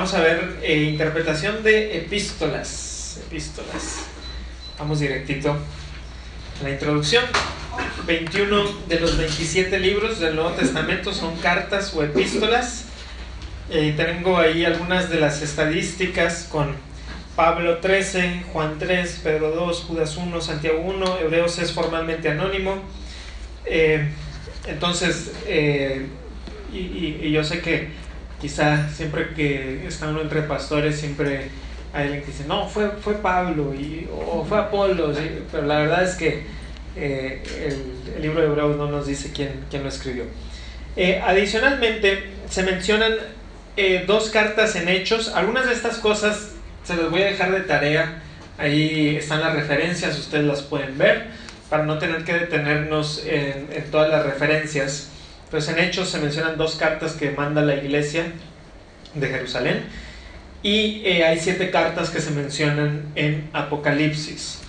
vamos a ver eh, interpretación de epístolas. Epístolas. Vamos directito a la introducción. 21 de los 27 libros del Nuevo Testamento son cartas o epístolas. Eh, tengo ahí algunas de las estadísticas con Pablo 13, Juan 3, Pedro 2, Judas 1, Santiago 1, Hebreos es formalmente anónimo. Eh, entonces, y, yo sé que quizá siempre que está uno entre pastores, siempre hay alguien que dice, no, fue, fue Pablo y, o fue Apolo, pero la verdad es que eh, el, libro de Hebreos no nos dice quién, quién lo escribió. adicionalmente, se mencionan dos cartas en hechos. Algunas de estas cosas se las voy a dejar de tarea. Ahí están las referencias, ustedes las pueden ver, para no tener que detenernos en, todas las referencias. Pues en Hechos se mencionan dos cartas que manda la iglesia de Jerusalén y eh, hay siete cartas que se mencionan en Apocalipsis.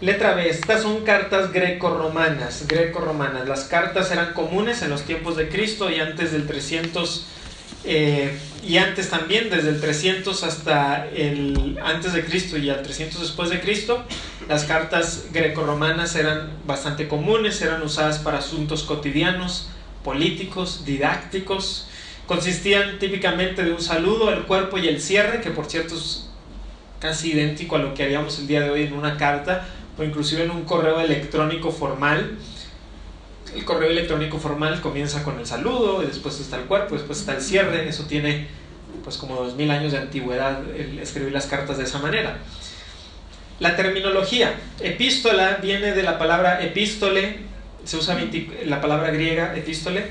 Letra B, estas son cartas greco-romanas, greco-romanas. Las cartas eran comunes en los tiempos de Cristo y antes del 300 eh, y antes también, desde el 300 hasta el antes de Cristo y al 300 después de Cristo, las cartas grecorromanas eran bastante comunes, eran usadas para asuntos cotidianos, políticos, didácticos. Consistían típicamente de un saludo, el cuerpo y el cierre, que por cierto es casi idéntico a lo que haríamos el día de hoy en una carta o inclusive en un correo electrónico formal el correo electrónico formal comienza con el saludo, después está el cuerpo, después está el cierre, eso tiene pues como dos mil años de antigüedad el escribir las cartas de esa manera. La terminología, epístola viene de la palabra epístole, se usa la palabra griega epístole,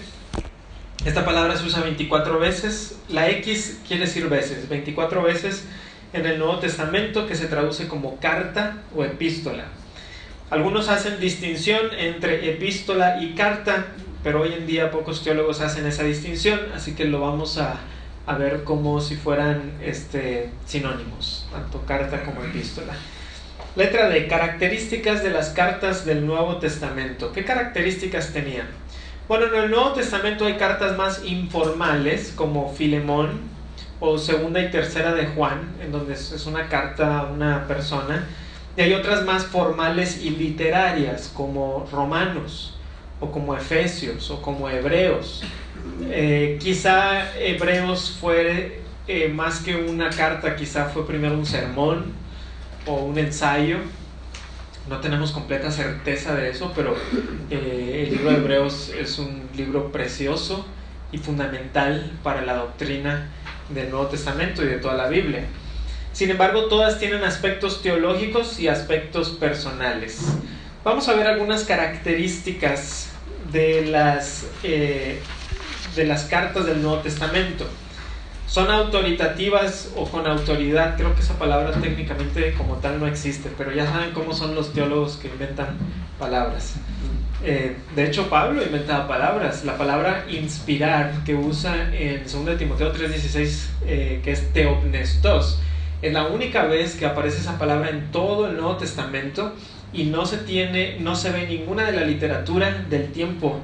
esta palabra se usa 24 veces, la X quiere decir veces, 24 veces en el Nuevo Testamento que se traduce como carta o epístola. Algunos hacen distinción entre epístola y carta, pero hoy en día pocos teólogos hacen esa distinción, así que lo vamos a, ver como si fueran este, sinónimos, tanto carta como epístola. Letra D, características de las cartas del Nuevo Testamento. ¿Qué características tenían? Bueno, en el Nuevo Testamento hay cartas más informales como Filemón o segunda y tercera de Juan, en donde es una carta a una persona y hay otras más formales y literarias, como Romanos, o como Efesios, o como Hebreos. Eh, quizá Hebreos fue eh, más que una carta, quizá fue primero un sermón o un ensayo. No tenemos completa certeza de eso, pero eh, el libro de Hebreos es un libro precioso y fundamental para la doctrina del Nuevo Testamento y de toda la Biblia. Sin embargo, todas tienen aspectos teológicos y aspectos personales. Vamos a ver algunas características de las, eh, de las cartas del Nuevo Testamento. Son autoritativas o con autoridad, creo que esa palabra técnicamente como tal no existe, pero ya saben cómo son los teólogos que inventan palabras. Eh, de hecho, Pablo inventaba palabras. La palabra inspirar que usa en 2 Timoteo 3:16, eh, que es teopnestos, es la única vez que aparece esa palabra en todo el Nuevo Testamento y no se tiene, no se ve ninguna de la literatura del tiempo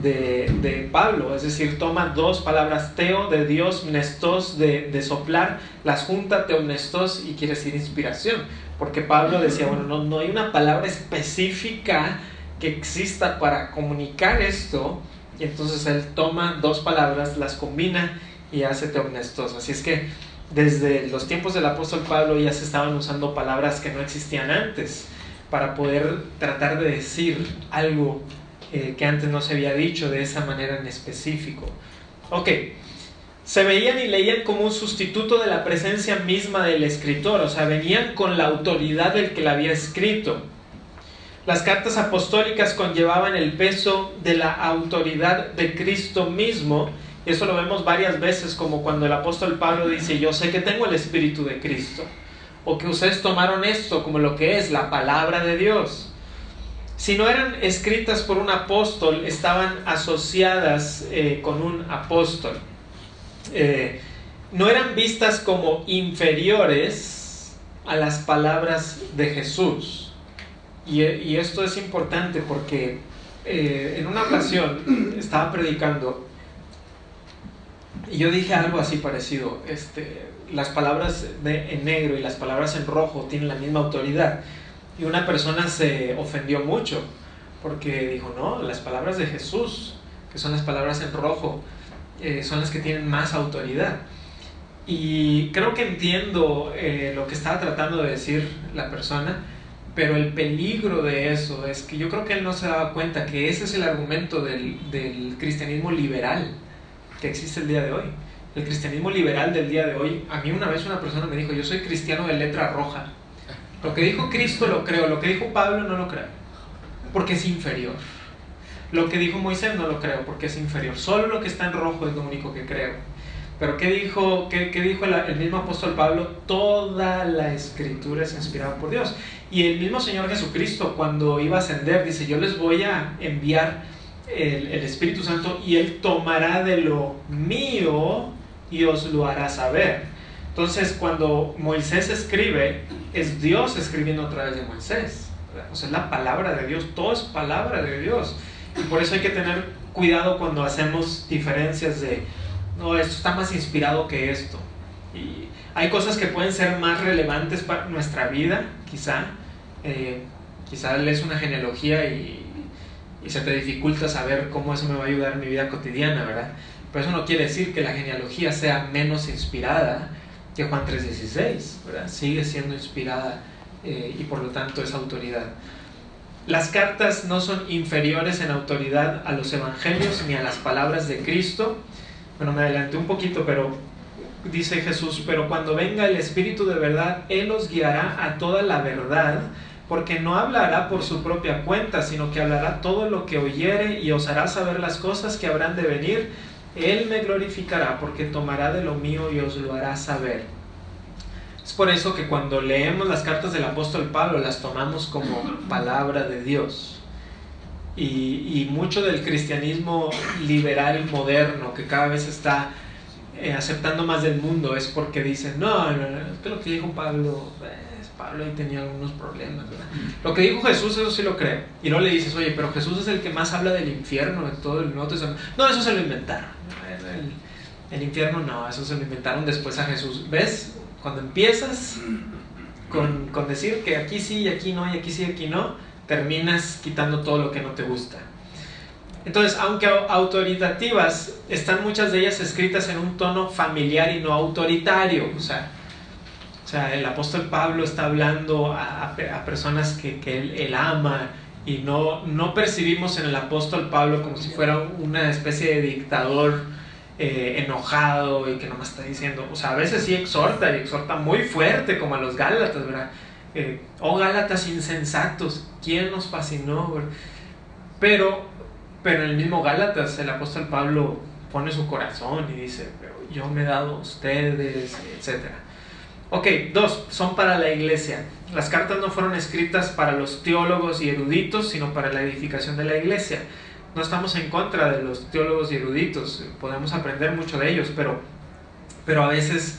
de, Pablo, es decir, toma dos palabras, teo de Dios, nestos de, soplar, las junta teomnestos y quiere decir inspiración, porque Pablo decía, bueno, no, no hay una palabra específica que exista para comunicar esto, y entonces él toma dos palabras, las combina y hace teomnestos, así es que desde los tiempos del apóstol Pablo ya se estaban usando palabras que no existían antes para poder tratar de decir algo eh, que antes no se había dicho de esa manera en específico. Ok, se veían y leían como un sustituto de la presencia misma del escritor, o sea, venían con la autoridad del que la había escrito. Las cartas apostólicas conllevaban el peso de la autoridad de Cristo mismo eso lo vemos varias veces, como cuando el apóstol Pablo dice, yo sé que tengo el Espíritu de Cristo. O que ustedes tomaron esto como lo que es la palabra de Dios. Si no eran escritas por un apóstol, estaban asociadas eh, con un apóstol. Eh, no eran vistas como inferiores a las palabras de Jesús. Y, esto es importante porque eh, en una ocasión estaba predicando Y yo dije algo así parecido, este, las palabras de, en negro y las palabras en rojo tienen la misma autoridad. Y una persona se ofendió mucho porque dijo, no, las palabras de Jesús, que son las palabras en rojo, eh, son las que tienen más autoridad. Y creo que entiendo eh, lo que estaba tratando de decir la persona, pero el peligro de eso es que yo creo que él no se daba cuenta que ese es el argumento del, del cristianismo liberal que existe el día de hoy. El cristianismo liberal del día de hoy, a mí una vez una persona me dijo, yo soy cristiano de letra roja. Lo que dijo Cristo lo creo, lo que dijo Pablo no lo creo, porque es inferior. Lo que dijo Moisés no lo creo, porque es inferior. Solo lo que está en rojo es lo único que creo. Pero ¿qué dijo, qué, qué dijo el, mismo apóstol Pablo? Toda la escritura es inspirada por Dios. Y el mismo Señor Jesucristo cuando iba a ascender dice, yo les voy a enviar el, el Espíritu Santo y Él tomará de lo mío y os lo hará saber. Entonces cuando Moisés escribe, es Dios escribiendo a través de Moisés. O sea, es la palabra de Dios, todo es palabra de Dios. Y por eso hay que tener cuidado cuando hacemos diferencias de, no, esto está más inspirado que esto. Y hay cosas que pueden ser más relevantes para nuestra vida, quizá. Eh, quizá lees una genealogía y, y, se te dificulta saber cómo eso me va a ayudar en mi vida cotidiana, ¿verdad? Pero eso no quiere decir que la genealogía sea menos inspirada que Juan 3.16, ¿verdad? Sigue siendo inspirada eh, y por lo tanto es autoridad. Las cartas no son inferiores en autoridad a los evangelios ni a las palabras de Cristo. Bueno, me adelanté un poquito, pero dice Jesús, pero cuando venga el Espíritu de verdad, Él os guiará a toda la verdad, porque no hablará por su propia cuenta, sino que hablará todo lo que oyere y os hará saber las cosas que habrán de venir. Él me glorificará, porque tomará de lo mío y os lo hará saber. Es por eso que cuando leemos las cartas del apóstol Pablo las tomamos como palabra de Dios. Y, y mucho del cristianismo liberal moderno que cada vez está eh, aceptando más del mundo es porque dicen, no, no, no es que lo que dijo Pablo, pues, Pablo ahí tenía algunos problemas. ¿verdad? Lo que dijo Jesús, eso sí lo creo. Y luego le dices, oye, pero Jesús es el que más habla del infierno en todo el Nuevo Testamento. No, eso se lo inventaron. El, el infierno no, eso se lo inventaron después a Jesús. ¿Ves? Cuando empiezas con, con, decir que aquí sí y aquí no, y aquí sí y aquí no, terminas quitando todo lo que no te gusta. Entonces, aunque autoritativas, están muchas de ellas escritas en un tono familiar y no autoritario. O sea, sea el apóstol Pablo está hablando a, a personas que, que él, ama y no, no percibimos en el apóstol Pablo como si fuera una especie de dictador eh, enojado y que nomás está diciendo, o sea, a veces sí exhorta y exhorta muy fuerte como a los Gálatas, ¿verdad? Eh, oh Gálatas insensatos, ¿quién nos fascinó? Pero, pero en el mismo Gálatas el apóstol Pablo pone su corazón y dice, yo me he dado a ustedes, etc. Ok, dos, son para la iglesia. Las cartas no fueron escritas para los teólogos y eruditos, sino para la edificación de la iglesia no estamos en contra de los teólogos y eruditos, podemos aprender mucho de ellos, pero, pero a veces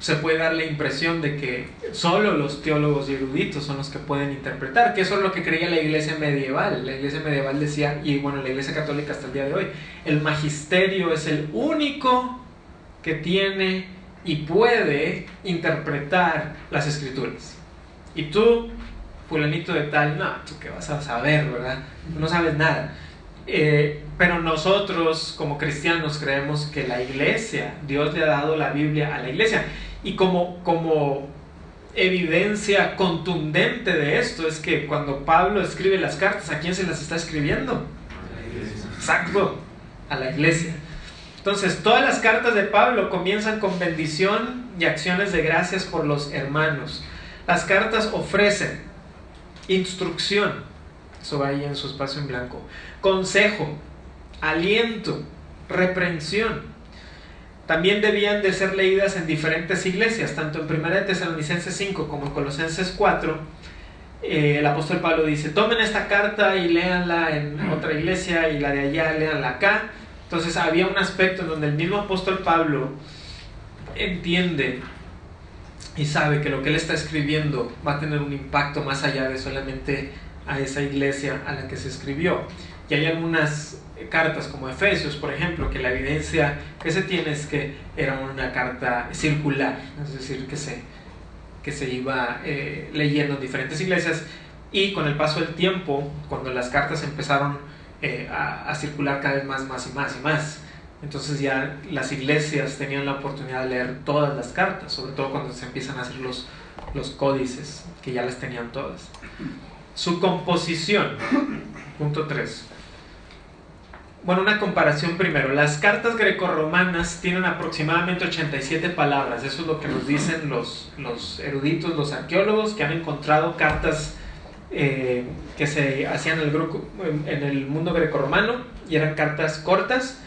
se puede dar la impresión de que solo los teólogos y eruditos son los que pueden interpretar, que eso es lo que creía la iglesia medieval. La iglesia medieval decía, y bueno, la iglesia católica hasta el día de hoy, el magisterio es el único que tiene y puede interpretar las escrituras. Y tú, fulanito de tal, no, tú qué vas a saber, ¿verdad? No sabes nada. Eh, pero nosotros como cristianos creemos que la iglesia, Dios le ha dado la Biblia a la iglesia. Y como, como evidencia contundente de esto es que cuando Pablo escribe las cartas, ¿a quién se las está escribiendo? Exacto, a la iglesia. Entonces, todas las cartas de Pablo comienzan con bendición y acciones de gracias por los hermanos. Las cartas ofrecen instrucción, eso va ahí en su espacio en blanco, consejo, aliento, reprensión. También debían de ser leídas en diferentes iglesias, tanto en 1 de Tesalonicenses 5 como en Colosenses 4. Eh, el apóstol Pablo dice, tomen esta carta y léanla en otra iglesia y la de allá léanla acá. Entonces había un aspecto en donde el mismo apóstol Pablo entiende y sabe que lo que él está escribiendo va a tener un impacto más allá de solamente a esa iglesia a la que se escribió. Y hay algunas cartas como Efesios, por ejemplo, que la evidencia que se tiene es que era una carta circular, es decir, que se, que se iba eh, leyendo en diferentes iglesias y con el paso del tiempo, cuando las cartas empezaron eh, a, circular cada vez más, más y más y más, entonces ya las iglesias tenían la oportunidad de leer todas las cartas, sobre todo cuando se empiezan a hacer los, los códices, que ya las tenían todas. Su composición, punto 3 bueno, una comparación primero. Las cartas grecorromanas tienen aproximadamente 87 palabras. Eso es lo que nos dicen los, los eruditos, los arqueólogos, que han encontrado cartas eh, que se hacían en el, en el mundo grecorromano y eran cartas cortas.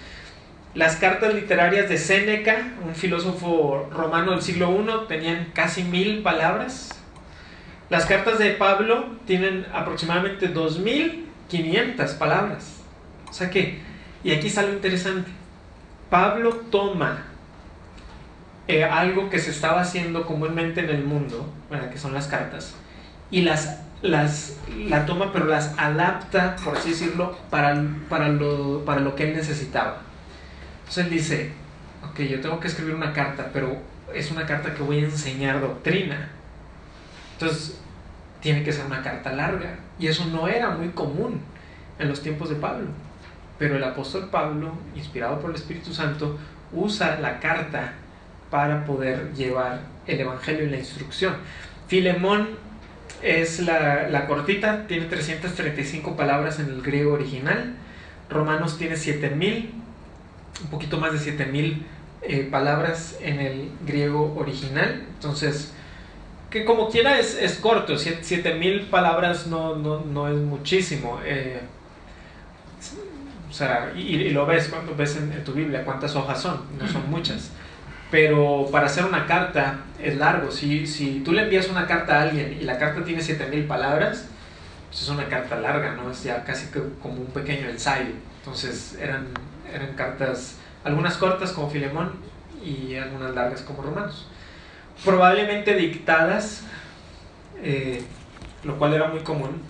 Las cartas literarias de Séneca, un filósofo romano del siglo I, tenían casi mil palabras. Las cartas de Pablo tienen aproximadamente 2500 palabras. O sea que, y aquí sale interesante, Pablo toma eh, algo que se estaba haciendo comúnmente en el mundo, que son las cartas, y las, las la toma pero las adapta, por así decirlo, para, para, lo, para lo que él necesitaba. Entonces él dice, ok, yo tengo que escribir una carta, pero es una carta que voy a enseñar doctrina. Entonces, tiene que ser una carta larga. Y eso no era muy común en los tiempos de Pablo. Pero el apóstol Pablo, inspirado por el Espíritu Santo, usa la carta para poder llevar el Evangelio y la instrucción. Filemón es la, cortita, tiene 335 palabras en el griego original. Romanos tiene 7000, un poquito más de 7000 eh, palabras en el griego original. Entonces, que como quiera es, es corto, 7000 palabras no, no, no, es muchísimo. Eh, o sea, y, lo ves cuando ves en, tu Biblia cuántas hojas son, no son muchas. Pero para hacer una carta es largo. Si, si tú le envías una carta a alguien y la carta tiene 7000 palabras, pues es una carta larga, ¿no? Es ya casi como un pequeño ensayo. Entonces eran, eran cartas, algunas cortas como Filemón y algunas largas como Romanos. Probablemente dictadas, eh, lo cual era muy común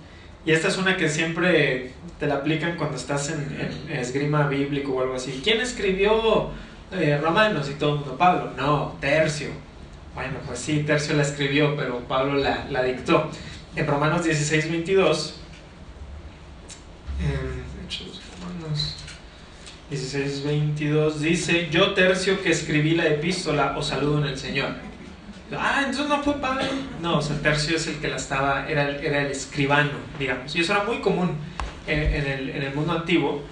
y esta es una que siempre te la aplican cuando estás en, esgrima bíblico o algo así. ¿Quién escribió eh, Romanos y todo el mundo? Pablo. No, Tercio. Bueno, pues sí, Tercio la escribió, pero Pablo la, la dictó. En Romanos 16, 22, Romanos 16, 22 dice, yo Tercio que escribí la epístola os saludo en el Señor. Ah, entonces no fue Pablo. No, o sea, Tercio es el que la estaba, era era el escribano, digamos. Y eso era muy común en, el, en el, mundo antiguo,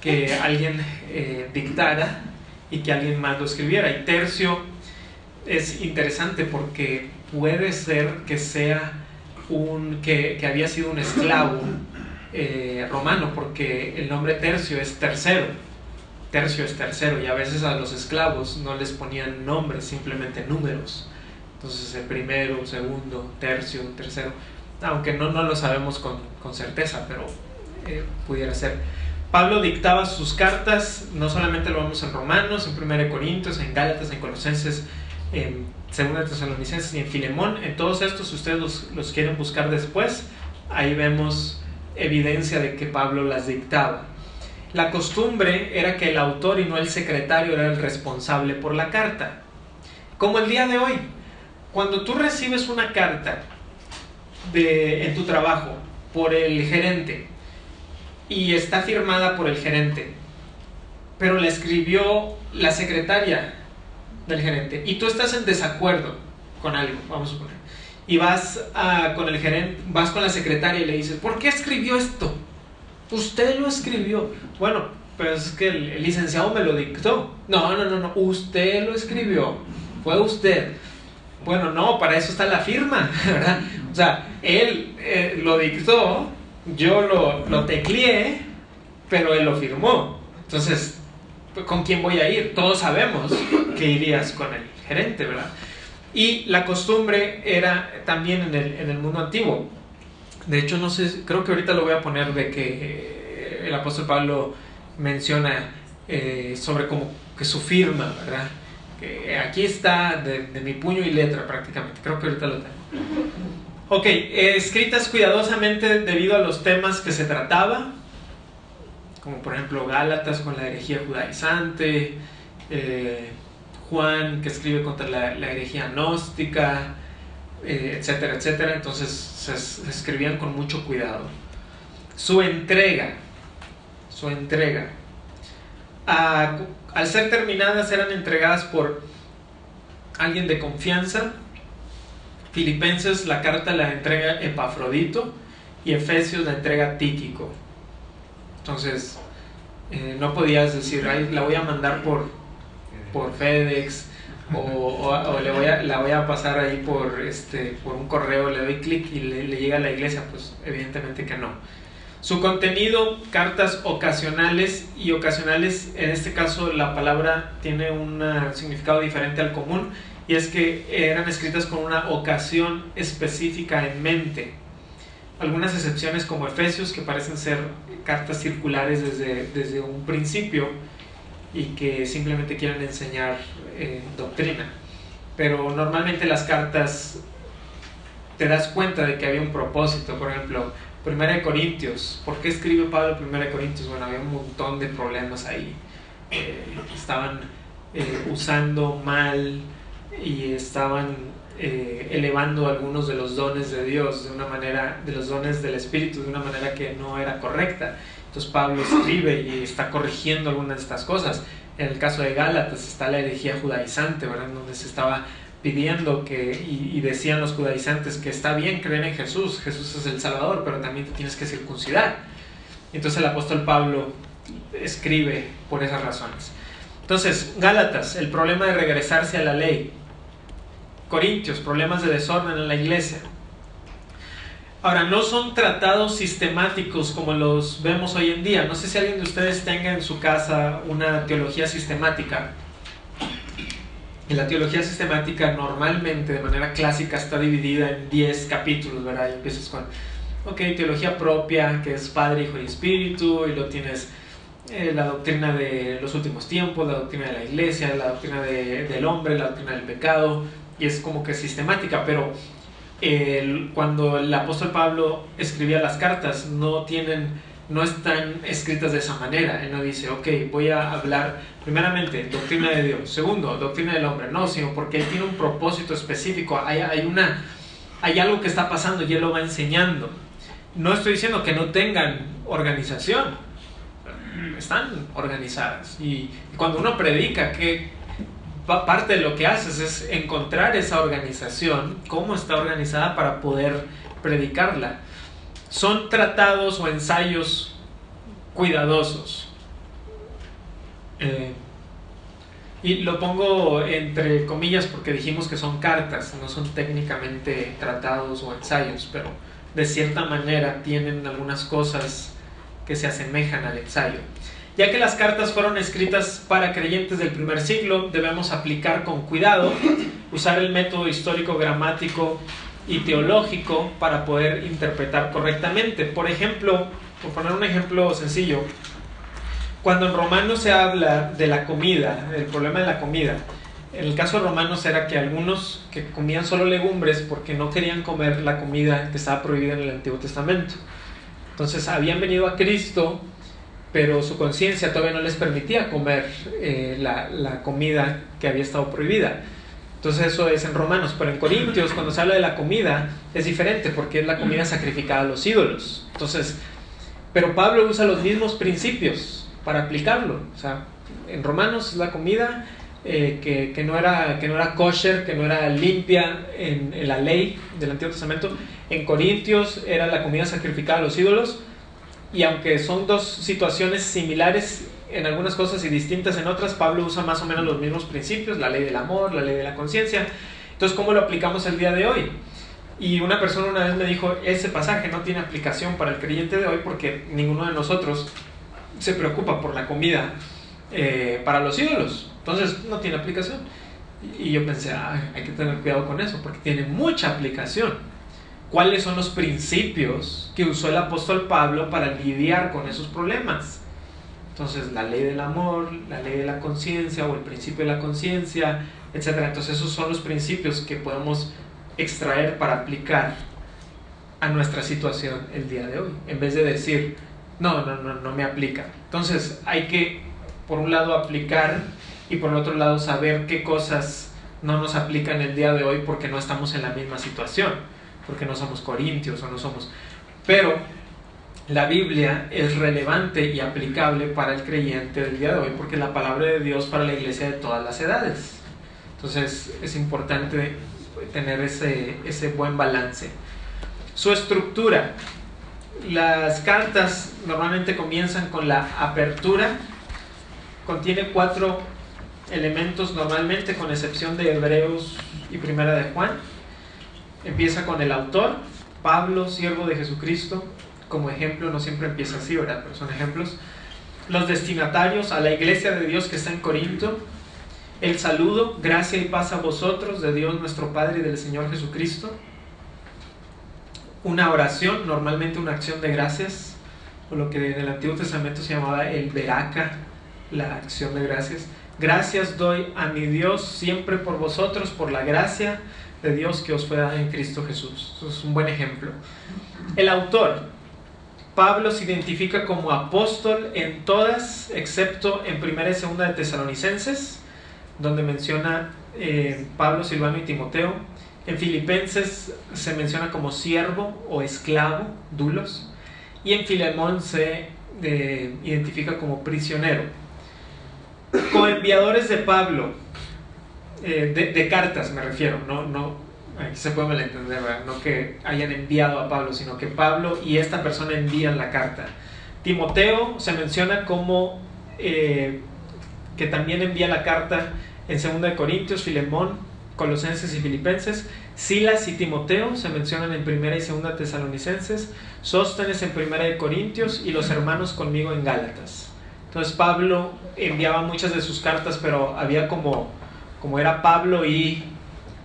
que alguien eh, dictara y que alguien más lo escribiera. Y Tercio es interesante porque puede ser que sea un, que, que había sido un esclavo eh, romano, porque el nombre Tercio es tercero. Tercio es tercero y a veces a los esclavos no les ponían nombres, simplemente números. Entonces el primero, segundo, tercio, tercero, aunque no, no lo sabemos con, con certeza, pero eh, pudiera ser. Pablo dictaba sus cartas, no solamente lo vemos en Romanos, en 1 Corintios, en Gálatas, en Colosenses, en 2 Tesalonicenses y en Filemón. En todos estos, si ustedes los, los quieren buscar después, ahí vemos evidencia de que Pablo las dictaba. La costumbre era que el autor y no el secretario era el responsable por la carta. Como el día de hoy, cuando tú recibes una carta de, en tu trabajo por el gerente y está firmada por el gerente, pero la escribió la secretaria del gerente y tú estás en desacuerdo con algo, vamos a suponer, y vas con el gerente, vas con la secretaria y le dices, ¿por qué escribió esto? Usted lo escribió. Bueno, pero es que el licenciado me lo dictó. No, no, no, no, usted lo escribió. Fue usted. Bueno, no, para eso está la firma, ¿verdad? O sea, él eh, lo dictó, yo lo, lo tecleé, pero él lo firmó. Entonces, ¿con quién voy a ir? Todos sabemos que irías con el gerente, ¿verdad? Y la costumbre era también en el, en el mundo antiguo. De hecho, no sé, creo que ahorita lo voy a poner de que el apóstol Pablo menciona eh, sobre como que su firma, ¿verdad? aquí está de, mi puño y letra prácticamente, creo que ahorita lo tengo. Ok, eh, escritas cuidadosamente debido a los temas que se trataba, como por ejemplo Gálatas con la herejía judaizante, eh, Juan que escribe contra la, herejía gnóstica, eh, etcétera, etcétera. Entonces se, escribían con mucho cuidado. Su entrega, su entrega. al ser terminadas eran entregadas por alguien de confianza. Filipenses la carta la entrega Epafrodito y Efesios la entrega Tíquico. Entonces, eh, no podías decir, la voy a mandar por por FedEx o, le voy a, la voy a pasar ahí por, este, por un correo, le doy clic y le, llega a la iglesia, pues evidentemente que no. Su contenido, cartas ocasionales y ocasionales, en este caso la palabra tiene un significado diferente al común y es que eran escritas con una ocasión específica en mente. Algunas excepciones como Efesios que parecen ser cartas circulares desde, desde un principio, y que simplemente quieren enseñar eh, doctrina. Pero normalmente las cartas te das cuenta de que había un propósito, por ejemplo, Primera de Corintios. ¿Por qué escribe Pablo Primera de Corintios? Bueno, había un montón de problemas ahí. Eh, estaban eh, usando mal y estaban elevando algunos de los dones de Dios de una manera, de los dones del Espíritu de una manera que no era correcta. Entonces Pablo escribe y está corrigiendo algunas de estas cosas. En el caso de Gálatas está la herejía judaizante, ¿verdad? Donde se estaba pidiendo que, y, decían los judaizantes que está bien creer en Jesús, Jesús es el Salvador, pero también te tienes que circuncidar. Entonces el apóstol Pablo escribe por esas razones. Entonces, Gálatas, el problema de regresarse a la ley. Corintios, problemas de desorden en la iglesia. Ahora, no son tratados sistemáticos como los vemos hoy en día. No sé si alguien de ustedes tenga en su casa una teología sistemática. Y la teología sistemática normalmente, de manera clásica, está dividida en 10 capítulos, ¿verdad? Y empiezas con, ok, teología propia, que es Padre, Hijo y Espíritu, y luego tienes eh, la doctrina de los últimos tiempos, la doctrina de la iglesia, la doctrina del hombre, la doctrina del pecado, y es como que sistemática, pero cuando el apóstol Pablo escribía las cartas, no tienen, no están escritas de esa manera. Él no dice, ok, voy a hablar primeramente doctrina de Dios, segundo, doctrina del hombre, no, sino porque él tiene un propósito específico, hay, hay, una, hay algo que está pasando y él lo va enseñando. No estoy diciendo que no tengan organización, están organizadas. Y cuando uno predica, que parte de lo que haces es encontrar esa organización, cómo está organizada para poder predicarla. Son tratados o ensayos cuidadosos. Eh, y lo pongo entre comillas porque dijimos que son cartas, no son técnicamente tratados o ensayos, pero de cierta manera tienen algunas cosas que se asemejan al ensayo. Ya que las cartas fueron escritas para creyentes del primer siglo, debemos aplicar con cuidado, usar el método histórico, gramático y teológico para poder interpretar correctamente. Por ejemplo, por poner un ejemplo sencillo, cuando en Romanos se habla de la comida, el problema de la comida, en el caso de Romanos era que algunos que comían solo legumbres porque no querían comer la comida que estaba prohibida en el Antiguo Testamento. Entonces habían venido a Cristo pero su conciencia todavía no les permitía comer eh, la, comida que había estado prohibida. Entonces eso es en Romanos, pero en Corintios cuando se habla de la comida es diferente porque es la comida sacrificada a los ídolos. Entonces, pero Pablo usa los mismos principios para aplicarlo. O sea, en Romanos la comida eh, que, no era, que no era kosher, que no era limpia en, en la ley del Antiguo Testamento. En Corintios era la comida sacrificada a los ídolos y aunque son dos situaciones similares en algunas cosas y distintas en otras, Pablo usa más o menos los mismos principios, la ley del amor, la ley de la conciencia. Entonces, ¿cómo lo aplicamos el día de hoy? Y una persona una vez me dijo, ese pasaje no tiene aplicación para el creyente de hoy porque ninguno de nosotros se preocupa por la comida eh, para los ídolos. Entonces, no tiene aplicación. Y yo pensé, hay que tener cuidado con eso porque tiene mucha aplicación cuáles son los principios que usó el apóstol Pablo para lidiar con esos problemas. Entonces, la ley del amor, la ley de la conciencia o el principio de la conciencia, etc. Entonces, esos son los principios que podemos extraer para aplicar a nuestra situación el día de hoy, en vez de decir, no, no, no, no me aplica. Entonces hay que, por un lado, aplicar y por otro lado, saber qué cosas no nos aplican el día de hoy porque no estamos en la misma situación, porque no somos corintios o no somos... Pero la Biblia es relevante y aplicable para el creyente del día de hoy porque la palabra de Dios para la iglesia de todas las edades. Entonces es importante tener ese, ese buen balance. Su estructura. Las cartas normalmente comienzan con la apertura. Contiene cuatro elementos normalmente, con excepción de Hebreos y Primera de Juan. Empieza con el autor, Pablo, siervo de Jesucristo. Como ejemplo, no siempre empieza así, ¿verdad? Pero son ejemplos. Los destinatarios a la iglesia de Dios que está en Corinto. El saludo, gracia y paz a vosotros, de Dios nuestro Padre y del Señor Jesucristo. Una oración, normalmente una acción de gracias, o lo que en el Antiguo Testamento se llamaba el veraca, la acción de gracias. Gracias doy a mi Dios siempre por vosotros, por la gracia de Dios que os fue dada en Cristo Jesús. Eso es un buen ejemplo. El autor, Pablo se identifica como apóstol en todas, excepto en primera y segunda de Tesalonicenses, donde menciona eh, Pablo, Silvano y Timoteo. En Filipenses se menciona como siervo o esclavo, dulos. Y en Filemón se eh, identifica como prisionero coenviadores de Pablo, eh, de, cartas me refiero, no, no, aquí se puede malentender, no que hayan enviado a Pablo, sino que Pablo y esta persona envían la carta. Timoteo se menciona como eh, que también envía la carta en 2 Corintios, Filemón, Colosenses y Filipenses. Silas y Timoteo se mencionan en 1 y 2 Tesalonicenses. Sóstenes en 1 Corintios y los hermanos conmigo en Gálatas. Entonces Pablo enviaba muchas de sus cartas, pero había como, como era Pablo y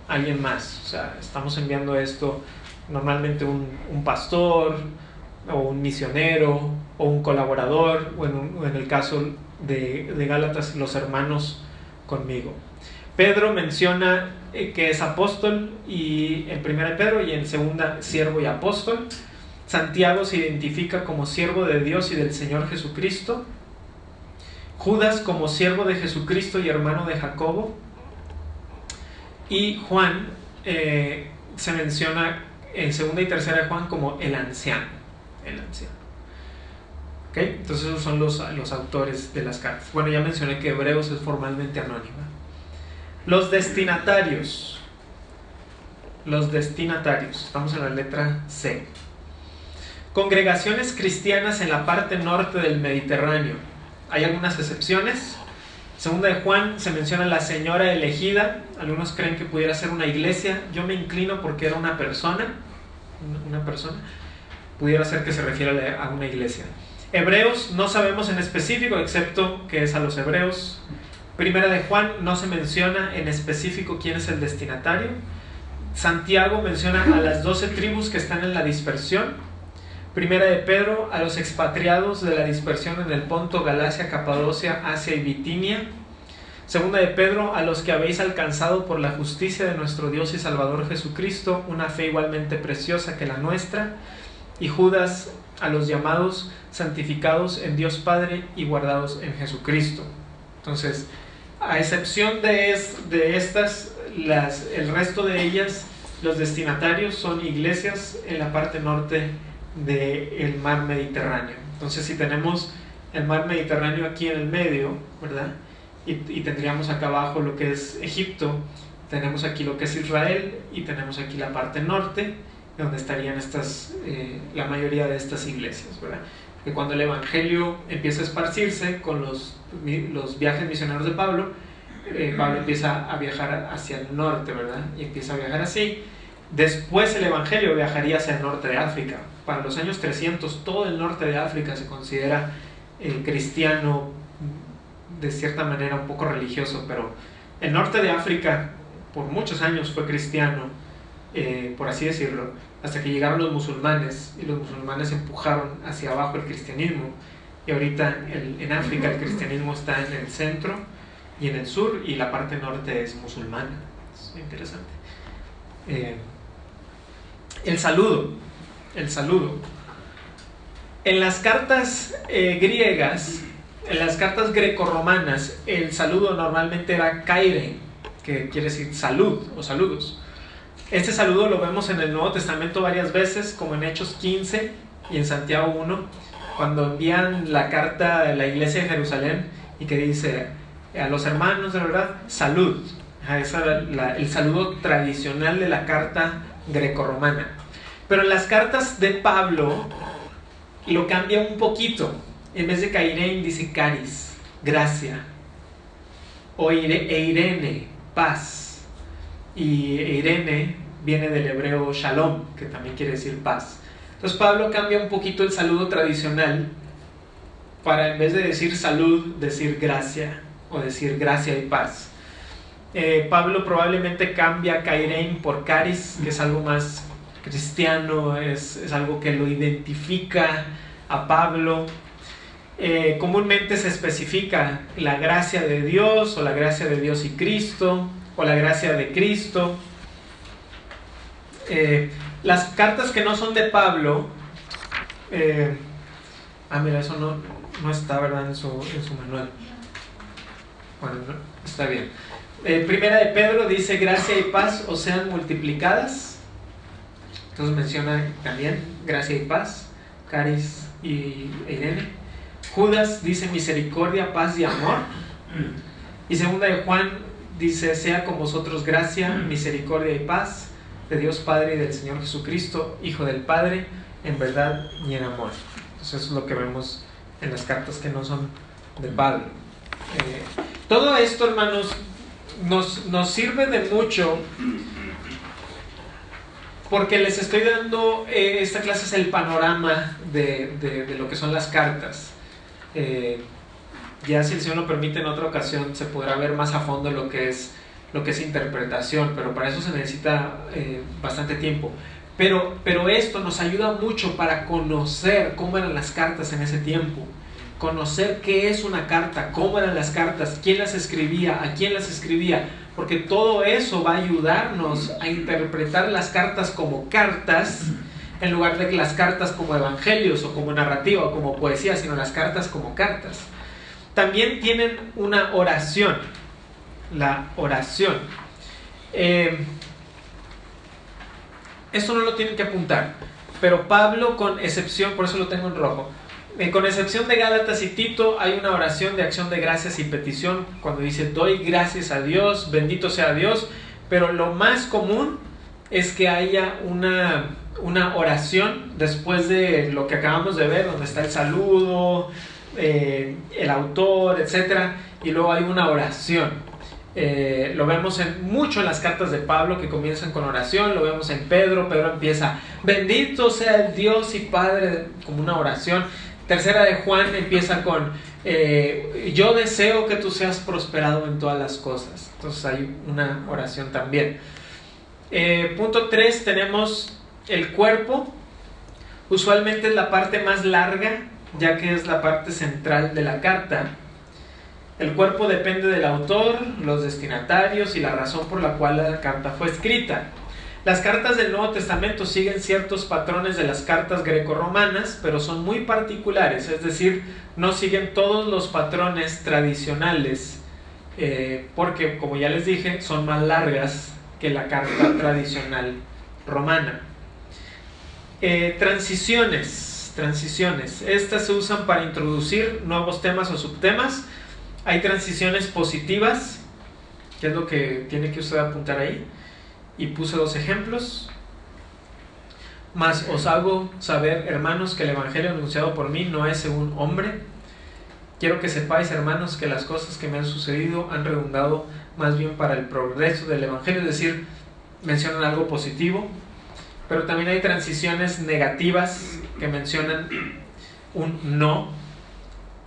alguien más. O sea, estamos enviando esto normalmente un, un pastor o un misionero o un colaborador o en, el caso de, de, Gálatas los hermanos conmigo. Pedro menciona eh, que es apóstol y en primera Pedro y en segunda siervo y apóstol. Santiago se identifica como siervo de Dios y del Señor Jesucristo. Judas como siervo de Jesucristo y hermano de Jacobo. Y Juan eh, se menciona en segunda y tercera de Juan como el anciano. El anciano. Entonces esos son los, los autores de las cartas. Bueno, ya mencioné que Hebreos es formalmente anónima. Los destinatarios. Los destinatarios. Estamos en la letra C. Congregaciones cristianas en la parte norte del Mediterráneo hay algunas excepciones. Segunda de Juan se menciona la señora elegida. Algunos creen que pudiera ser una iglesia. Yo me inclino porque era una persona. Una persona. Pudiera ser que se refiera a una iglesia. Hebreos no sabemos en específico, excepto que es a los hebreos. Primera de Juan no se menciona en específico quién es el destinatario. Santiago menciona a las doce tribus que están en la dispersión. Primera de Pedro a los expatriados de la dispersión en el Ponto, Galacia, Capadocia, Asia y Bitinia. Segunda de Pedro a los que habéis alcanzado por la justicia de nuestro Dios y Salvador Jesucristo una fe igualmente preciosa que la nuestra. Y Judas a los llamados, santificados en Dios Padre y guardados en Jesucristo. Entonces, a excepción de, de estas, las, el resto de ellas, los destinatarios son iglesias en la parte norte del mar Mediterráneo. Entonces, si tenemos el mar Mediterráneo aquí en el medio, ¿verdad? Y, tendríamos acá abajo lo que es Egipto, tenemos aquí lo que es Israel y tenemos aquí la parte norte, donde estarían estas, eh, la mayoría de estas iglesias, ¿verdad? Que cuando el Evangelio empieza a esparcirse con los, los viajes misioneros de Pablo, eh, Pablo empieza a viajar hacia el norte, ¿verdad? Y empieza a viajar así. Después el Evangelio viajaría hacia el norte de África, para los años 300 todo el norte de África se considera eh, cristiano, de cierta manera un poco religioso, pero el norte de África por muchos años fue cristiano, eh, por así decirlo, hasta que llegaron los musulmanes y los musulmanes empujaron hacia abajo el cristianismo. Y ahorita en África el cristianismo está en el centro y en el sur y la parte norte es musulmana. Es interesante. Eh, el saludo. El saludo. En las cartas eh, griegas, en las cartas grecorromanas, el saludo normalmente era kaire, que quiere decir salud o saludos. Este saludo lo vemos en el Nuevo Testamento varias veces, como en Hechos 15 y en Santiago 1, cuando envían la carta a la iglesia de Jerusalén y que dice a los hermanos de verdad, salud. Ese era el saludo tradicional de la carta grecorromana. Pero en las cartas de Pablo lo cambia un poquito. En vez de Cairein dice caris, gracia. O Eirene, paz. Y Eirene viene del hebreo shalom, que también quiere decir paz. Entonces Pablo cambia un poquito el saludo tradicional para en vez de decir salud, decir gracia o decir gracia y paz. Eh, Pablo probablemente cambia Kairein por Caris, que es algo más cristiano, es, es algo que lo identifica a Pablo. Eh, comúnmente se especifica la gracia de Dios o la gracia de Dios y Cristo o la gracia de Cristo. Eh, las cartas que no son de Pablo, ah mira, eso no, no está verdad en su, en su manual. Bueno, está bien. Eh, primera de Pedro dice, gracia y paz o sean multiplicadas. Entonces menciona también gracia y paz, Caris y Irene. Judas dice misericordia, paz y amor. Y segunda de Juan dice, sea con vosotros gracia, misericordia y paz de Dios Padre y del Señor Jesucristo, Hijo del Padre, en verdad y en amor. Entonces eso es lo que vemos en las cartas que no son de Pablo. Eh, todo esto, hermanos, nos, sirve de mucho porque les estoy dando, eh, esta clase es el panorama de, lo que son las cartas. Eh, ya si el Señor lo permite en otra ocasión se podrá ver más a fondo lo que es, lo que es interpretación, pero para eso se necesita eh, bastante tiempo. Pero, pero esto nos ayuda mucho para conocer cómo eran las cartas en ese tiempo conocer qué es una carta, cómo eran las cartas, quién las escribía, a quién las escribía, porque todo eso va a ayudarnos a interpretar las cartas como cartas en lugar de que las cartas como evangelios o como narrativa o como poesía, sino las cartas como cartas. También tienen una oración, la oración. Eh, esto no lo tienen que apuntar, pero Pablo con excepción, por eso lo tengo en rojo, con excepción de Gálatas y Tito, hay una oración de acción de gracias y petición cuando dice doy gracias a Dios, bendito sea Dios, pero lo más común es que haya una, una oración después de lo que acabamos de ver, donde está el saludo, eh, el autor, etc. Y luego hay una oración. Eh, lo vemos en, mucho en las cartas de Pablo que comienzan con oración, lo vemos en Pedro, Pedro empieza, bendito sea el Dios y Padre, como una oración. Tercera de Juan empieza con, eh, yo deseo que tú seas prosperado en todas las cosas. Entonces hay una oración también. Eh, punto 3 tenemos el cuerpo. Usualmente es la parte más larga, ya que es la parte central de la carta. El cuerpo depende del autor, los destinatarios y la razón por la cual la carta fue escrita. Las cartas del Nuevo Testamento siguen ciertos patrones de las cartas grecorromanas, pero son muy particulares, es decir, no siguen todos los patrones tradicionales, eh, porque, como ya les dije, son más largas que la carta tradicional romana. Eh, transiciones, transiciones. Estas se usan para introducir nuevos temas o subtemas. Hay transiciones positivas, que es lo que tiene que usted apuntar ahí y puse dos ejemplos. Mas os hago saber, hermanos, que el Evangelio anunciado por mí no es según hombre. Quiero que sepáis, hermanos, que las cosas que me han sucedido han redundado más bien para el progreso del Evangelio, es decir, mencionan algo positivo, pero también hay transiciones negativas que mencionan un no,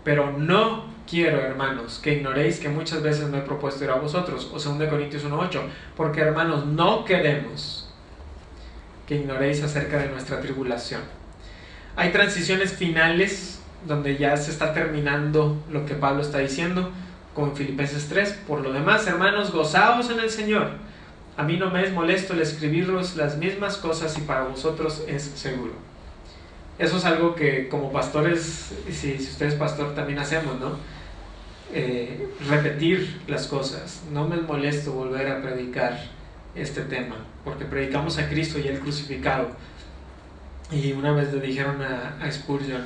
pero no quiero, hermanos, que ignoréis que muchas veces me he propuesto ir a vosotros, o 2 Corintios 1.8, porque hermanos, no queremos que ignoréis acerca de nuestra tribulación. Hay transiciones finales donde ya se está terminando lo que Pablo está diciendo, como en Filipenses 3. Por lo demás, hermanos, gozaos en el Señor. A mí no me es molesto el escribiros las mismas cosas y para vosotros es seguro. Eso es algo que como pastores, si, si usted es pastor, también hacemos, ¿no? Eh, repetir las cosas. No me molesto volver a predicar este tema, porque predicamos a Cristo y el crucificado. Y una vez le dijeron a, a Spurgeon,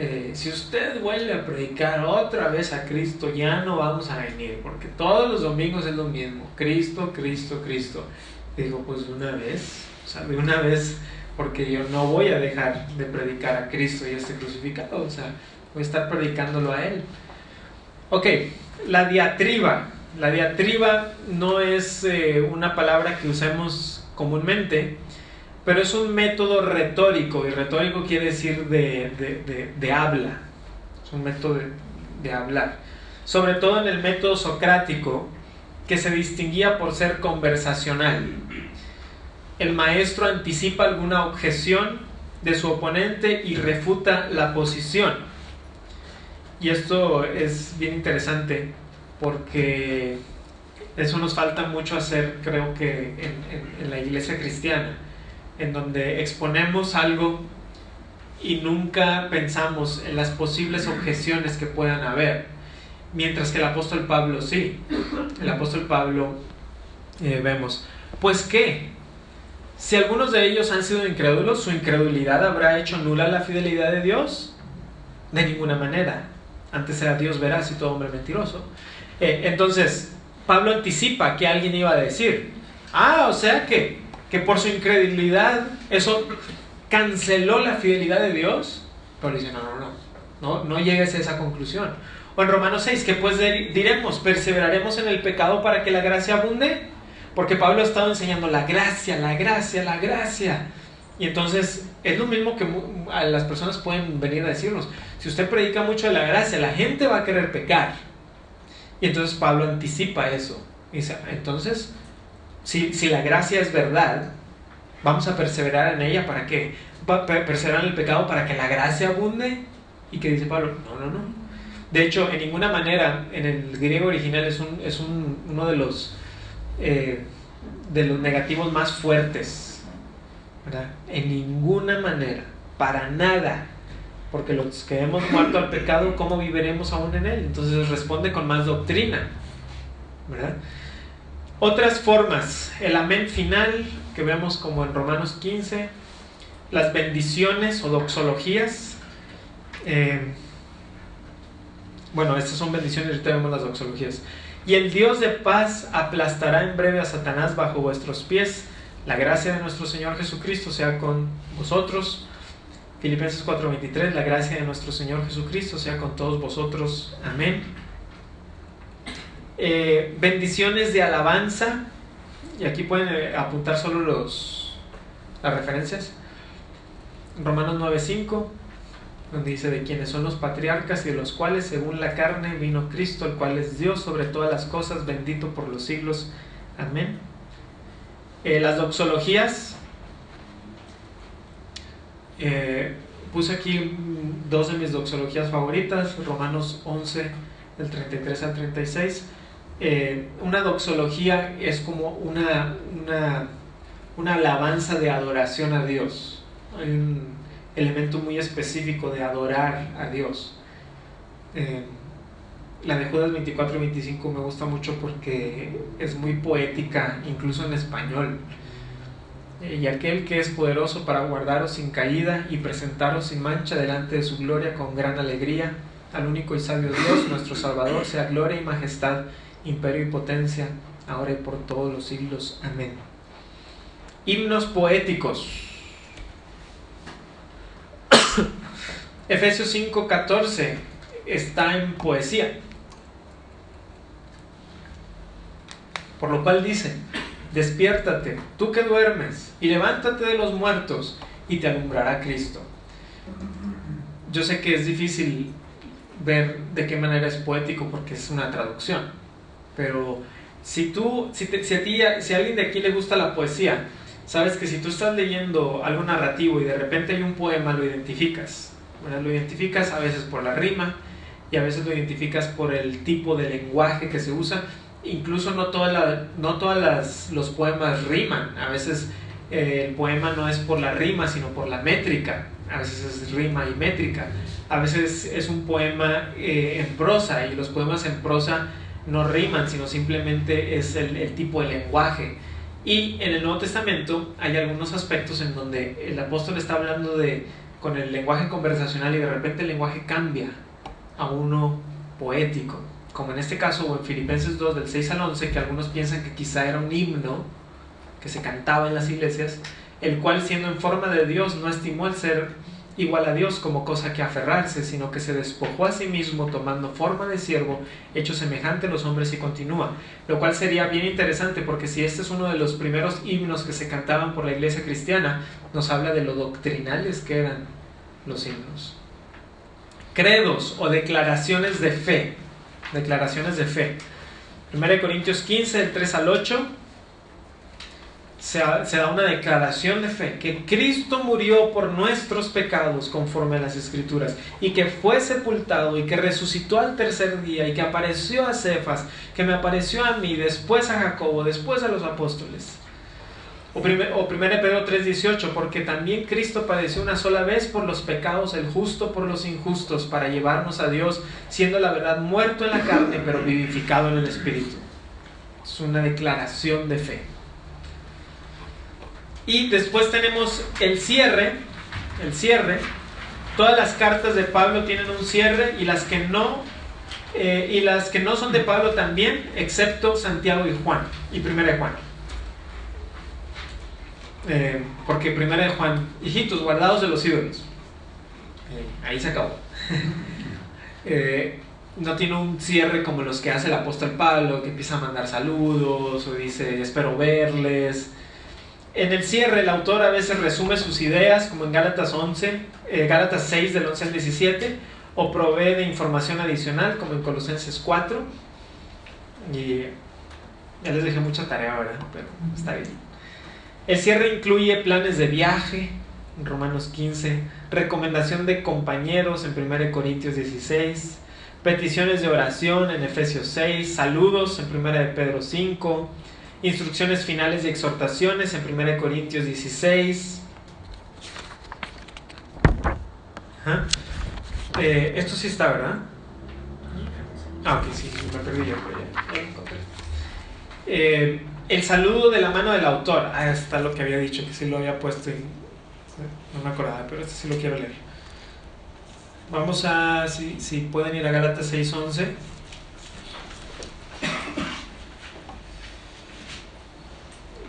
eh, si usted vuelve a predicar otra vez a Cristo, ya no vamos a venir, porque todos los domingos es lo mismo, Cristo, Cristo, Cristo. digo, pues una vez, o sea, de una vez, porque yo no voy a dejar de predicar a Cristo y a este crucificado, o sea, voy a estar predicándolo a Él. Ok, la diatriba. La diatriba no es eh, una palabra que usemos comúnmente, pero es un método retórico, y retórico quiere decir de, habla, es un método de, hablar. Sobre todo en el método socrático, que se distinguía por ser conversacional. El maestro anticipa alguna objeción de su oponente y refuta la posición. Y esto es bien interesante porque eso nos falta mucho hacer, creo que, en la iglesia cristiana en donde exponemos algo y nunca pensamos en las posibles objeciones que puedan haber, mientras que el apóstol Pablo sí. El apóstol Pablo eh, vemos, pues qué, si algunos de ellos han sido incrédulos, su incredulidad habrá hecho nula la fidelidad de Dios? De ninguna manera. Antes era Dios veraz y todo hombre mentiroso. Eh, entonces, Pablo anticipa que alguien iba a decir, ah, o sea que que por su incredulidad eso canceló la fidelidad de Dios. Pero dice, no, no, no, no, no llegues a esa conclusión. O en Romanos 6, que pues diremos, perseveraremos en el pecado para que la gracia abunde. Porque Pablo ha estado enseñando la gracia, la gracia, la gracia. Y entonces es lo mismo que las personas pueden venir a decirnos. Si usted predica mucho de la gracia, la gente va a querer pecar. Y entonces Pablo anticipa eso. dice, entonces si, la gracia es verdad, vamos a perseverar en ella para que, perseverar en el pecado para que la gracia abunde. ¿Y que dice Pablo? No, no, no. De hecho, en ninguna manera, en el griego original es, un, es un, uno de los, eh, de los negativos más fuertes. En ninguna manera, para nada. Porque los que hemos muerto al pecado, ¿cómo viviremos aún en él? Entonces responde con más doctrina. ¿verdad? Otras formas, el amén final, que vemos como en Romanos 15, las bendiciones o doxologías. Eh, bueno, estas son bendiciones, ahorita vemos las doxologías. Y el Dios de paz aplastará en breve a Satanás bajo vuestros pies. La gracia de nuestro Señor Jesucristo sea con vosotros. Filipenses 4:23, la gracia de nuestro Señor Jesucristo sea con todos vosotros. Amén. Eh, bendiciones de alabanza. Y aquí pueden eh, apuntar solo los, las referencias. Romanos 9:5, donde dice de quienes son los patriarcas y de los cuales según la carne vino Cristo, el cual es Dios sobre todas las cosas, bendito por los siglos. Amén. Eh, las doxologías. Puse aquí dos de mis doxologías favoritas, Romanos 11, del 33 al 36 eh, una doxología es como una, una, alabanza de adoración a Dios. Hay un elemento muy específico de adorar a Dios. Eh, la de Judas 24 y 25 me gusta mucho porque es muy poética, incluso en español. Y aquel que es poderoso para guardaros sin caída y presentaros sin mancha delante de su gloria con gran alegría, al único y sabio Dios, nuestro Salvador, sea gloria y majestad imperio y potencia, ahora y por todos los siglos. Amén. Himnos poéticos. Efesios 5:14 está en poesía. Por lo cual dice, despiértate, tú que duermes, y levántate de los muertos, y te alumbrará Cristo. Yo sé que es difícil ver de qué manera es poético porque es una traducción pero si tú, si, si a ti, si alguien de aquí le gusta la poesía, sabes que si tú estás leyendo algo narrativo y de repente hay un poema, lo identificas. Lo identificas a veces por la rima y a veces lo identificas por el tipo de lenguaje que se usa. Incluso no todas la, no todas los poemas riman. A veces eh, el poema no es por la rima, sino por la métrica. a veces es rima y métrica, a veces es un poema eh, en prosa y los poemas en prosa no riman, sino simplemente es el, el, tipo de lenguaje. Y en el Nuevo Testamento hay algunos aspectos en donde el apóstol está hablando de con el lenguaje conversacional y de repente el lenguaje cambia a uno poético, como en este caso o en Filipenses 2 del 6 al 11, que algunos piensan que quizá era un himno que se cantaba en las iglesias, el cual siendo en forma de Dios no estimó el ser igual a Dios como cosa que aferrarse, sino que se despojó a sí mismo tomando forma de siervo, hecho semejante a los hombres y continúa. Lo cual sería bien interesante porque si este es uno de los primeros himnos que se cantaban por la iglesia cristiana, nos habla de lo doctrinales que eran los himnos. Credos o declaraciones de fe. Declaraciones de fe. 1 Corintios 15, del 3 al 8 se, da una declaración de fe, que Cristo murió por nuestros pecados conforme a las escrituras, y que fue sepultado y que resucitó al tercer día y que apareció a Cefas, que me apareció a mí, después a Jacobo, después a los apóstoles. O, primer, o 1 Pedro 3:18, porque también Cristo padeció una sola vez por los pecados, el justo por los injustos, para llevarnos a Dios, siendo la verdad muerto en la carne, pero vivificado en el Espíritu. Es una declaración de fe. Y después tenemos el cierre, el cierre. Todas las cartas de Pablo tienen un cierre y las que no eh, y las que no son de Pablo también, excepto Santiago y Juan y Primera de Juan. Eh, porque Primera de Juan, hijitos guardados de los ídolos. Eh, ahí se acabó. no tiene un cierre como los que hace el apóstol Pablo, que empieza a mandar saludos o dice espero verles. En el cierre, el autor a veces resume sus ideas, como en Gálatas 11, eh, Gálatas 6 del 11 al 17, o provee de información adicional, como en Colosenses 4. Y ya les dejé mucha tarea, ¿verdad? Pero está bien. El cierre incluye planes de viaje, en Romanos 15, recomendación de compañeros en 1 Corintios 16, peticiones de oración en Efesios 6, saludos en 1 de Pedro 5, Instrucciones finales y exhortaciones en 1 Corintios 16. Eh, esto sí está, ¿verdad? Ah, ok, sí, me perdí yo, pero ya, encontré. Eh, el saludo de la mano del autor. Ah, está lo que había dicho, que sí lo había puesto y no me acordaba, pero este sí lo quiero leer. Vamos a, si, si pueden ir a Gálatas 6.11.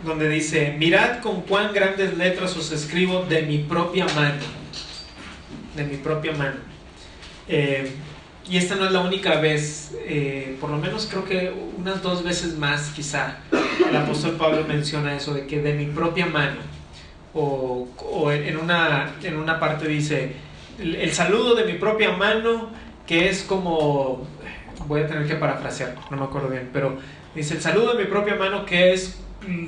donde dice, mirad con cuán grandes letras os escribo de mi propia mano, de mi propia mano. Eh, y esta no es la única vez, eh, por lo menos creo que unas dos veces más quizá, el apóstol Pablo menciona eso de que de mi propia mano, o, o en, una, en una parte dice, el, saludo de mi propia mano, que es como, voy a tener que parafrasear, no me acuerdo bien, pero dice, el saludo de mi propia mano que es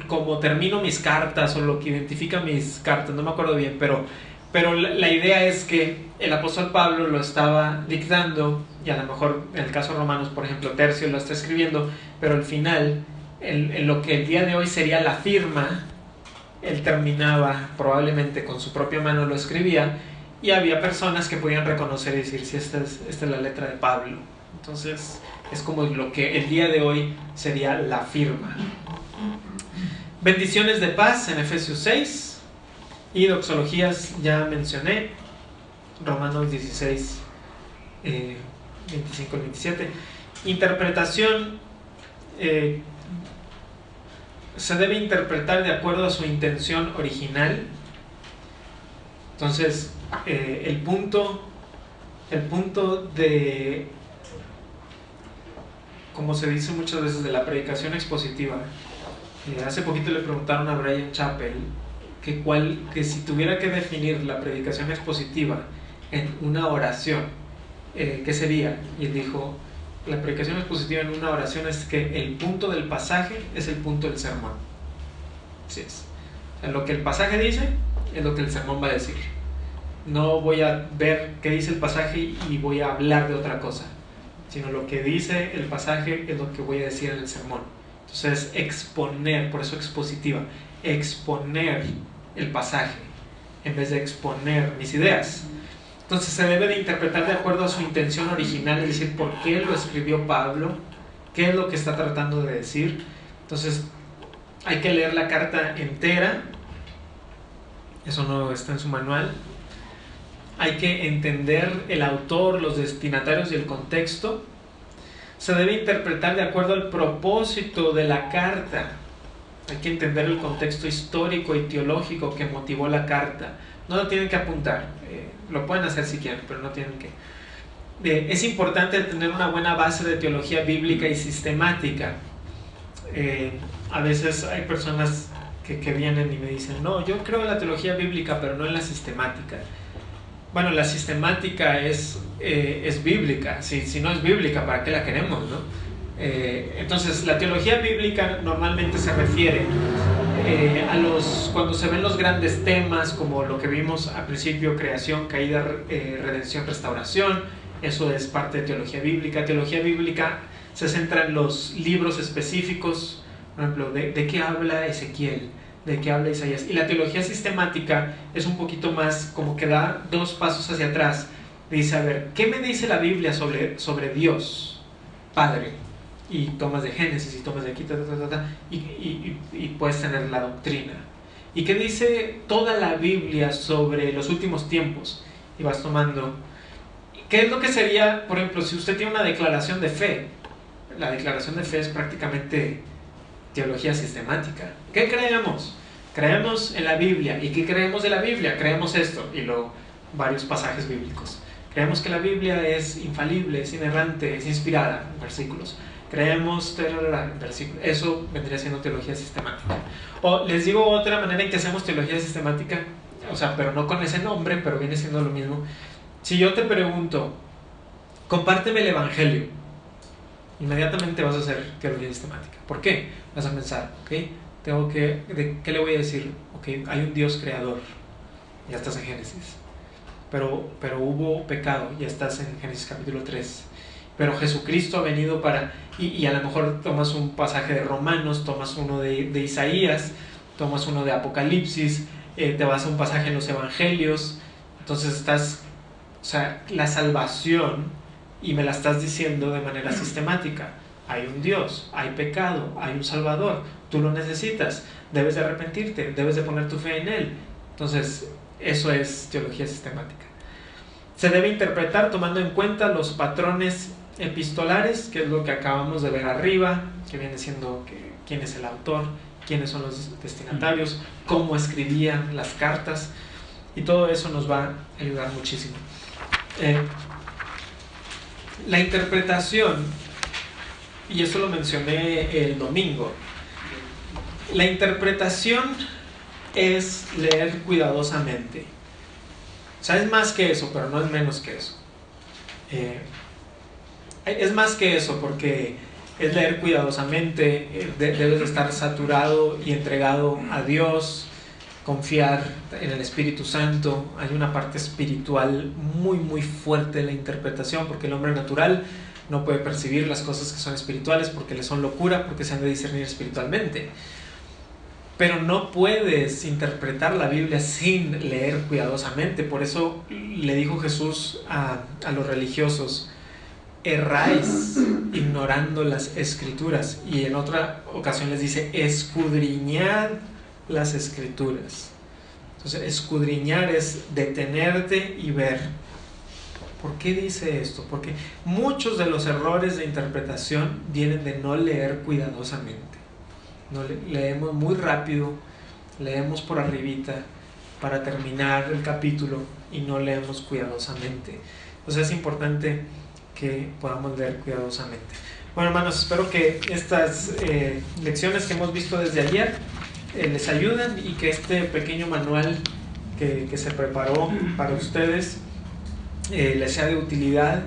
como termino mis cartas o lo que identifica mis cartas, no me acuerdo bien, pero, pero la, idea es que el apóstol Pablo lo estaba dictando y a lo mejor en el caso de Romanos, por ejemplo, Tercio lo está escribiendo, pero al final, en, lo que el día de hoy sería la firma, él terminaba probablemente con su propia mano, lo escribía y había personas que podían reconocer y decir si esta es, esta es la letra de Pablo. Entonces es como lo que el día de hoy sería la firma. Bendiciones de paz en Efesios 6 y doxologías ya mencioné, Romanos 16, 25 al 27. Interpretación eh, se debe interpretar de acuerdo a su intención original. Entonces, eh, el punto, el punto de, como se dice muchas veces, de la predicación expositiva, eh, hace poquito le preguntaron a Brian Chappell que, cuál, que si tuviera que definir la predicación expositiva en una oración, eh, ¿qué sería? Y él dijo, la predicación expositiva en una oración es que el punto del pasaje es el punto del sermón. Así es. lo que el pasaje dice es lo que el sermón va a decir. No voy a ver qué dice el pasaje y voy a hablar de otra cosa, sino lo que dice el pasaje es lo que voy a decir en el sermón. Entonces, exponer, por eso expositiva, exponer el pasaje. en vez de exponer mis ideas. Entonces se debe de interpretar de acuerdo a su intención original, es decir, por qué lo escribió Pablo, qué es lo que está tratando de decir. Entonces hay que leer la carta entera, eso no está en su manual. Hay que entender el autor, los destinatarios y el contexto. Se debe interpretar de acuerdo al propósito de la carta. Hay que entender el contexto histórico y teológico que motivó la carta. No lo tienen que apuntar, eh, lo pueden hacer si quieren, pero no tienen que. Eh, es importante tener una buena base de teología bíblica y sistemática. Eh, a veces hay personas que, que, vienen y me dicen, no, yo creo en la teología bíblica, pero no en la sistemática. Bueno, la sistemática es, es bíblica, si, si no es bíblica, ¿para qué la queremos? No? Eh, entonces, la teología bíblica normalmente se refiere eh, a los, cuando se ven los grandes temas, como lo que vimos al principio, creación, caída, eh, redención, restauración, eso es parte de teología bíblica. Teología bíblica se centra en los libros específicos, por ejemplo, de, de qué habla Ezequiel, de qué habla Isaías. Y la teología sistemática es un poquito más como que da dos pasos hacia atrás. Dice, a ver, ¿qué me dice la Biblia sobre, sobre Dios, Padre? Y tomas de Génesis y tomas de aquí, y, y, y, puedes tener la doctrina. ¿Y qué dice toda la Biblia sobre los últimos tiempos? Y vas tomando. ¿Qué es lo que sería, por ejemplo, si usted tiene una declaración de fe? La declaración de fe es prácticamente teología sistemática. ¿Qué creemos? Creemos en la Biblia. ¿Y qué creemos de la Biblia? Creemos esto. Y luego varios pasajes bíblicos. Creemos que la Biblia es infalible, es inerrante, es inspirada, versículos creemos, eso vendría siendo teología sistemática. O les digo otra manera en que hacemos teología sistemática, o sea, pero no con ese nombre, pero viene siendo lo mismo. Si yo te pregunto, compárteme el Evangelio, inmediatamente vas a hacer teología sistemática. ¿Por qué? Vas a pensar, ok, tengo que, ¿de qué le voy a decir? Ok, hay un Dios creador, ya estás en Génesis. Pero, pero hubo pecado, ya estás en Génesis capítulo 3 pero Jesucristo ha venido para, y, a lo mejor tomas un pasaje de Romanos, tomas uno de, Isaías, tomas uno de Apocalipsis, eh, te vas a un pasaje en los Evangelios, entonces estás, o sea, la salvación, y me la estás diciendo de manera sistemática, hay un Dios, hay pecado, hay un Salvador, tú lo necesitas, debes de arrepentirte, debes de poner tu fe en Él. Entonces, eso es teología sistemática. Se debe interpretar tomando en cuenta los patrones epistolares, que es lo que acabamos de ver arriba, que viene siendo que, quién es el autor, quiénes son los destinatarios, cómo escribían las cartas, y todo eso nos va a ayudar muchísimo. Eh, la interpretación, y eso lo mencioné el domingo, la interpretación es leer cuidadosamente. O sea, es más que eso, pero no es menos que eso. Eh, es más que eso, porque es leer cuidadosamente, eh, debes estar saturado y entregado a Dios, confiar en el Espíritu Santo. Hay una parte espiritual muy, muy fuerte en la interpretación, porque el hombre natural no puede percibir las cosas que son espirituales porque le son locura, porque se han de discernir espiritualmente. Pero no puedes interpretar la Biblia sin leer cuidadosamente. Por eso le dijo Jesús a, a los religiosos, erráis ignorando las escrituras. Y en otra ocasión les dice, escudriñad las escrituras. Entonces, escudriñar es detenerte y ver. ¿Por qué dice esto? Porque muchos de los errores de interpretación vienen de no leer cuidadosamente. No leemos muy rápido, leemos por arribita para terminar el capítulo y no leemos cuidadosamente. Entonces es importante que podamos leer cuidadosamente. Bueno, hermanos, espero que estas eh, lecciones que hemos visto desde ayer eh, les ayuden y que este pequeño manual que, que se preparó para ustedes eh, les sea de utilidad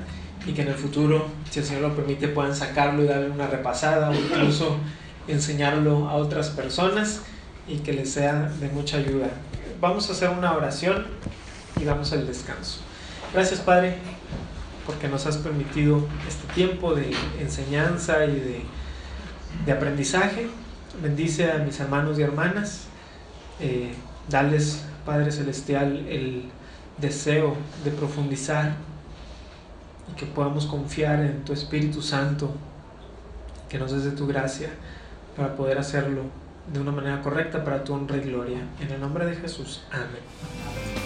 y que en el futuro, si el Señor lo permite, puedan sacarlo y darle una repasada o incluso enseñarlo a otras personas y que les sea de mucha ayuda. Vamos a hacer una oración y damos el descanso. Gracias, Padre porque nos has permitido este tiempo de enseñanza y de, aprendizaje. Bendice a mis hermanos y hermanas, eh, dales Padre Celestial, el deseo de profundizar y que podamos confiar en tu Espíritu Santo, que nos des de tu gracia para poder hacerlo de una manera correcta para tu honra y gloria. En el nombre de Jesús. Amén.